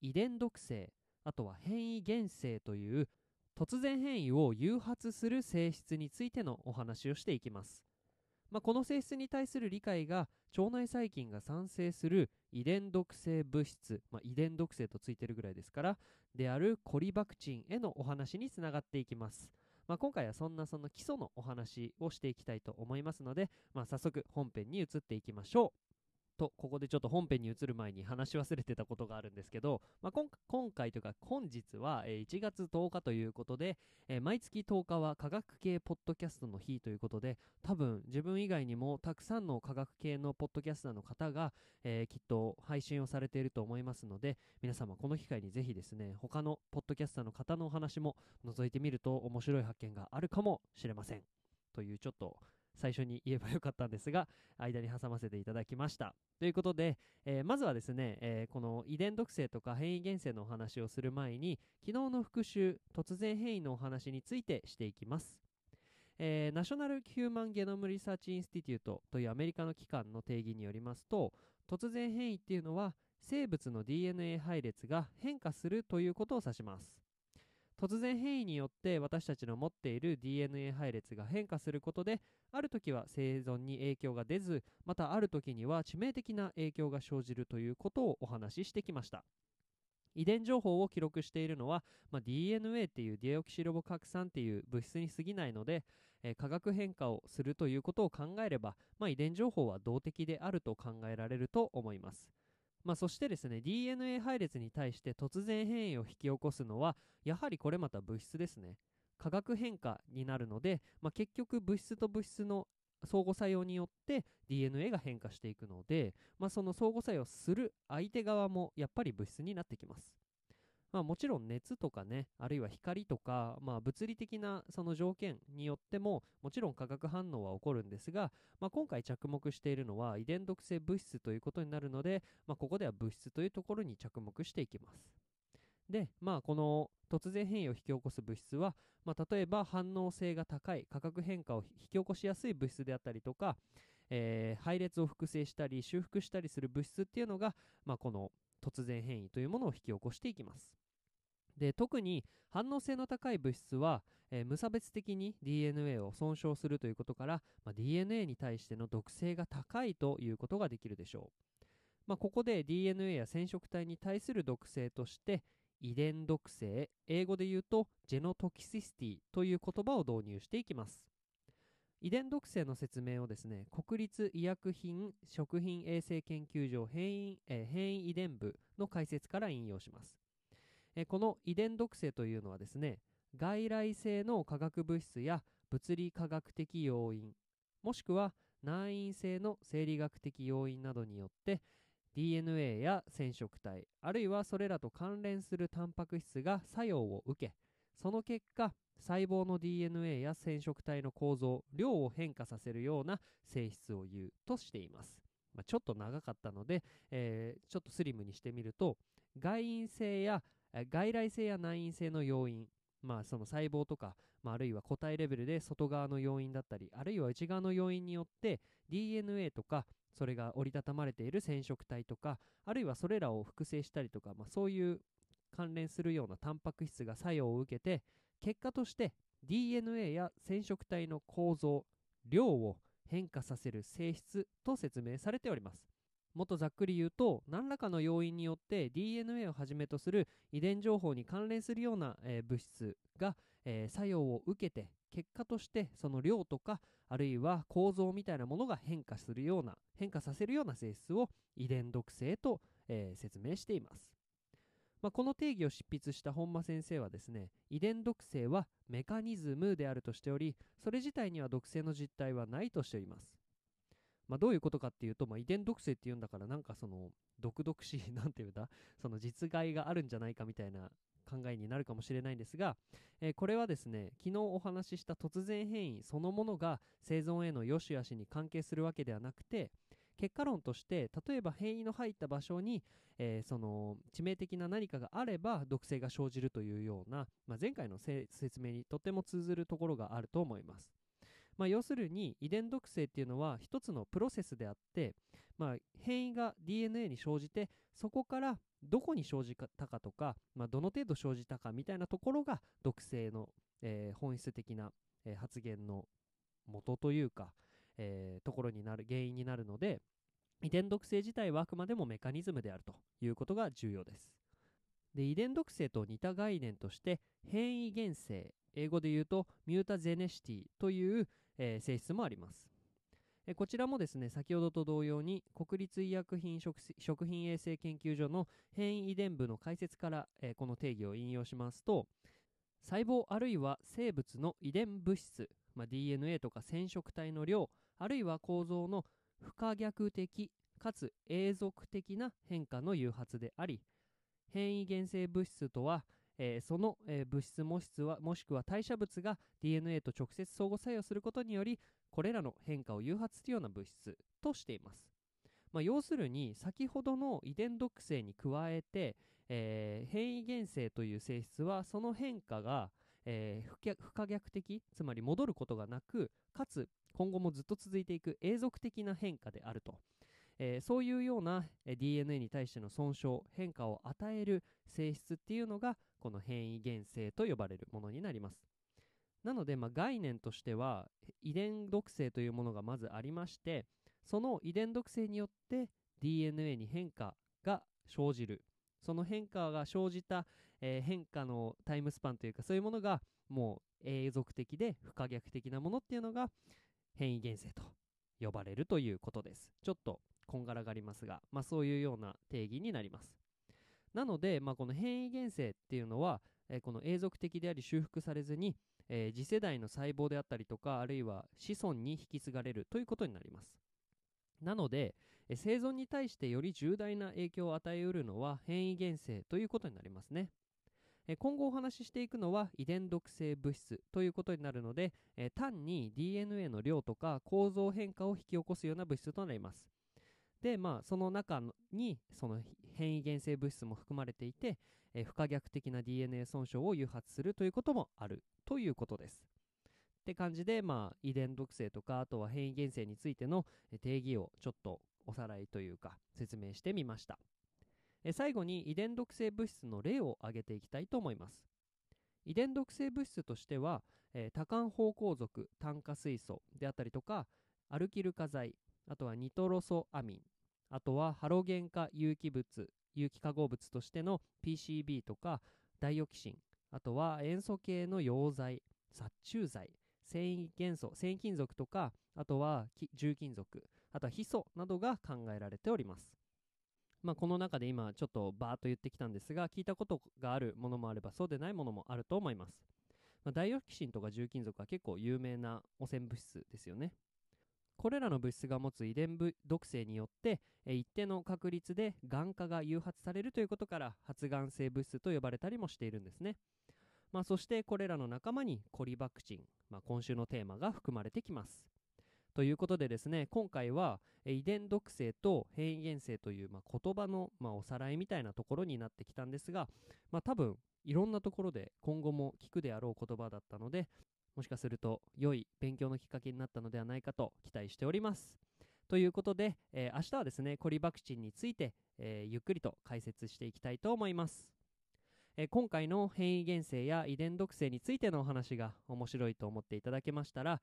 遺伝毒性あとは変異原性という突然変異を誘発する性質についてのお話をしていきます。まあ、この性質に対する理解が腸内細菌が産生する遺伝毒性物質、まあ、遺伝毒性とついてるぐらいですからであるコリバクチンへのお話につながっていきます、まあ、今回はそんなその基礎のお話をしていきたいと思いますので、まあ、早速本編に移っていきましょう。とここでちょっと本編に移る前に話し忘れてたことがあるんですけど、まあ、今回というか本日は、え1月10日ということで、え、毎月10日は科学系ポッドキャストの日ということで多分自分以外にもたくさんの科学系のポッドキャスターの方が、え、きっと配信をされていると思いますので皆様この機会にぜひですね他のポッドキャスターの方のお話も覗いてみると面白い発見があるかもしれません。というちょっと最初に言えばよかったんですが間に挟ませていただきました。ということで、えー、まずはですね、えー、この遺伝毒性とか変異原性のお話をする前に昨日の復習突然変異のお話についてしていきます、えー、ナショナル・ヒューマン・ゲノム・リサーチ・インスティテュートというアメリカの機関の定義によりますと突然変異っていうのは生物の DNA 配列が変化するということを指します。突然変異によって私たちの持っている DNA 配列が変化することである時は生存に影響が出ずまたある時には致命的な影響が生じるということをお話ししてきました。遺伝情報を記録しているのは、まあ、DNA っていうディオキシロボ核酸っていう物質に過ぎないので、えー、化学変化をするということを考えれば、まあ、遺伝情報は動的であると考えられると思います。まあ、そしてですね DNA 配列に対して突然変異を引き起こすのはやはりこれまた物質ですね。化学変化になるので、まあ、結局物質と物質の相互作用によって DNA が変化していくので、まあ、その相互作用する相手側もやっぱり物質になってきます。まあ、もちろん熱とかねあるいは光とか、まあ、物理的なその条件によってももちろん化学反応は起こるんですが、まあ、今回着目しているのは遺伝毒性物質ということになるので、まあ、ここでは物質というところに着目していきます。でまあこの突然変異を引き起こす物質は、まあ、例えば反応性が高い化学変化を引き起こしやすい物質であったりとか、えー、配列を複製したり修復したりする物質っていうのが、まあ、この突然変異というものを引き起こしていきます。で特に反応性の高い物質は、えー、無差別的に DNA を損傷するということから、まあ、DNA に対しての毒性が高いということができるでしょう、まあ、ここで DNA や染色体に対する毒性として遺伝毒性英語で言うとジェノトキシスティという言葉を導入していきます。遺伝毒性の説明をですね国立医薬品食品衛生研究所変異,、えー、変異遺伝部の解説から引用します。えこの遺伝毒性というのはですね外来性の化学物質や物理化学的要因もしくは内因性の生理学的要因などによって DNA や染色体あるいはそれらと関連するタンパク質が作用を受けその結果細胞の DNA や染色体の構造量を変化させるような性質を言うとしています、まあ、ちょっと長かったので、えー、ちょっとスリムにしてみると外因性や外来性や内因性の要因まあその細胞とか、まあ、あるいは個体レベルで外側の要因だったりあるいは内側の要因によって DNA とかそれが折りたたまれている染色体とかあるいはそれらを複製したりとか、まあ、そういう関連するようなタンパク質が作用を受けて結果として DNA や染色体の構造量を変化させる性質と説明されております。もっとざっくり言うと何らかの要因によって DNA をはじめとする遺伝情報に関連するような、えー、物質が、えー、作用を受けて結果としてその量とかあるいは構造みたいなものが変化するような変化させるような性質を遺伝毒性と、えー、説明しています、まあ、この定義を執筆した本間先生はですね遺伝毒性はメカニズムであるとしておりそれ自体には毒性の実態はないとしています。まあ、どういうことかっていうと、まあ、遺伝毒性っていうんだからなんかその毒々しい なんていうんだその実害があるんじゃないかみたいな考えになるかもしれないんですが、えー、これはですね昨日お話しした突然変異そのものが生存への良し悪しに関係するわけではなくて結果論として例えば変異の入った場所に、えー、その致命的な何かがあれば毒性が生じるというような、まあ、前回の説明にとても通ずるところがあると思います。まあ、要するに遺伝毒性っていうのは一つのプロセスであって、まあ、変異が DNA に生じてそこからどこに生じたかとか、まあ、どの程度生じたかみたいなところが毒性の、えー、本質的な、えー、発言の元というか、えー、ところになる原因になるので遺伝毒性自体はあくまでもメカニズムであるということが重要です。で遺伝毒性と似た概念として変異原性英語で言うとミュータゼネシティという、えー、性質もあります。えこちらもですね、先ほどと同様に国立医薬品食品衛生研究所の変異遺伝部の解説から、えこの定義を引用しますと、細胞あるいは生物の遺伝物質、まあ、DNA とか染色体の量、あるいは構造の不可逆的かつ永続的な変化の誘発であり、変異原生物質とは、えー、その、えー、物質も質はもしくは代謝物が DNA と直接相互作用することによりこれらの変化を誘発するような物質としています、まあ、要するに先ほどの遺伝毒性に加えて、えー、変異原性という性質はその変化が、え不可逆的つまり戻ることがなくかつ今後もずっと続いていく永続的な変化であると。えー、そういうような、DNA に対しての損傷変化を与える性質っていうのがこの変異原性と呼ばれるものになります。なので、まあ、概念としては遺伝毒性というものがまずありましてその遺伝毒性によって DNA に変化が生じる。その変化が生じた、えー、変化のタイムスパンというかそういうものがもう永続的で不可逆的なものっていうのが変異原性と呼ばれるということです。ちょっとこんがらがりますが、まあ、そういうような定義になります。なので、まあ、この変異原生っていうのは、えー、この永続的であり修復されずに、えー、次世代の細胞であったりとかあるいは子孫に引き継がれるということになります。なので、えー、生存に対してより重大な影響を与えうるのは変異原生ということになりますね。今後お話ししていくのは遺伝毒性物質ということになるので、え単に DNA の量とか構造変化を引き起こすような物質となります。で、まあ、その中にその変異原生物質も含まれていて、えー、不可逆的な DNA 損傷を誘発するということもあるということです。って感じで、まあ、遺伝毒性とかあとは変異原生についての定義をちょっとおさらいというか説明してみました。え最後に遺伝毒性物質の例を挙げていきたいと思います。遺伝毒性物質としては、えー、多環芳香属炭化水素であったりとかアルキル化剤あとはニトロソアミン、あとはハロゲン化有機物、有機化合物としての PCB とかダイオキシン、あとは塩素系の溶剤、殺虫剤、繊維元素、繊維金属とか、あとは重金属、あとはヒ素などが考えられております。まあ、この中で今ちょっとバーっと言ってきたんですが、聞いたことがあるものもあればそうでないものもあると思います。まあ、ダイオキシンとか重金属は結構有名な汚染物質ですよね。これらの物質が持つ遺伝毒性によって一定の確率でがん化が誘発されるということから発がん性物質と呼ばれたりもしているんですね、まあ、そしてこれらの仲間にコリバクチン、まあ、今週のテーマが含まれてきます。ということでですね今回は遺伝毒性と変異原性という、まあ、言葉の、まあ、おさらいみたいなところになってきたんですが、まあ、多分いろんなところで今後も聞くであろう言葉だったのでもしかすると良い勉強のきっかけになったのではないかと期待しております。ということで、えー、明日はですね、コリバクチンについて、えー、ゆっくりと解説していきたいと思います。えー、今回の変異原性や遺伝毒性についてのお話が面白いと思っていただけましたら、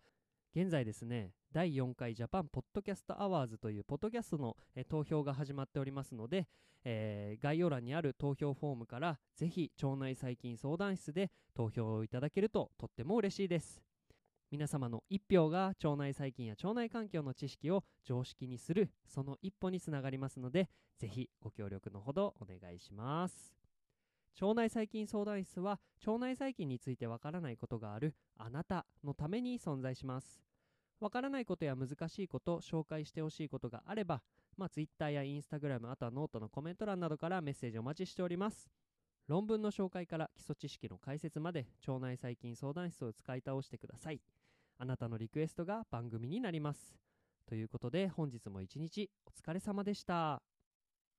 現在ですね、第4回 JAPAN PODCAST AWARDS というポッドキャストの、え投票が始まっておりますので、えー、概要欄にある投票フォームからぜひ腸内細菌相談室で投票をいただけるととっても嬉しいです。皆様の1票が腸内細菌や腸内環境の知識を常識にするその一歩につながりますのでぜひご協力のほどお願いします腸内細菌相談室は腸内細菌についてわからないことがあるあなたのために存在しますわからないことや難しいこと紹介してほしいことがあれば、まあ、Twitter や Instagram あとはノートのコメント欄などからメッセージお待ちしております。論文の紹介から基礎知識の解説まで腸内細菌相談室を使い倒してください。あなたのリクエストが番組になります。ということで本日も一日お疲れ様でした。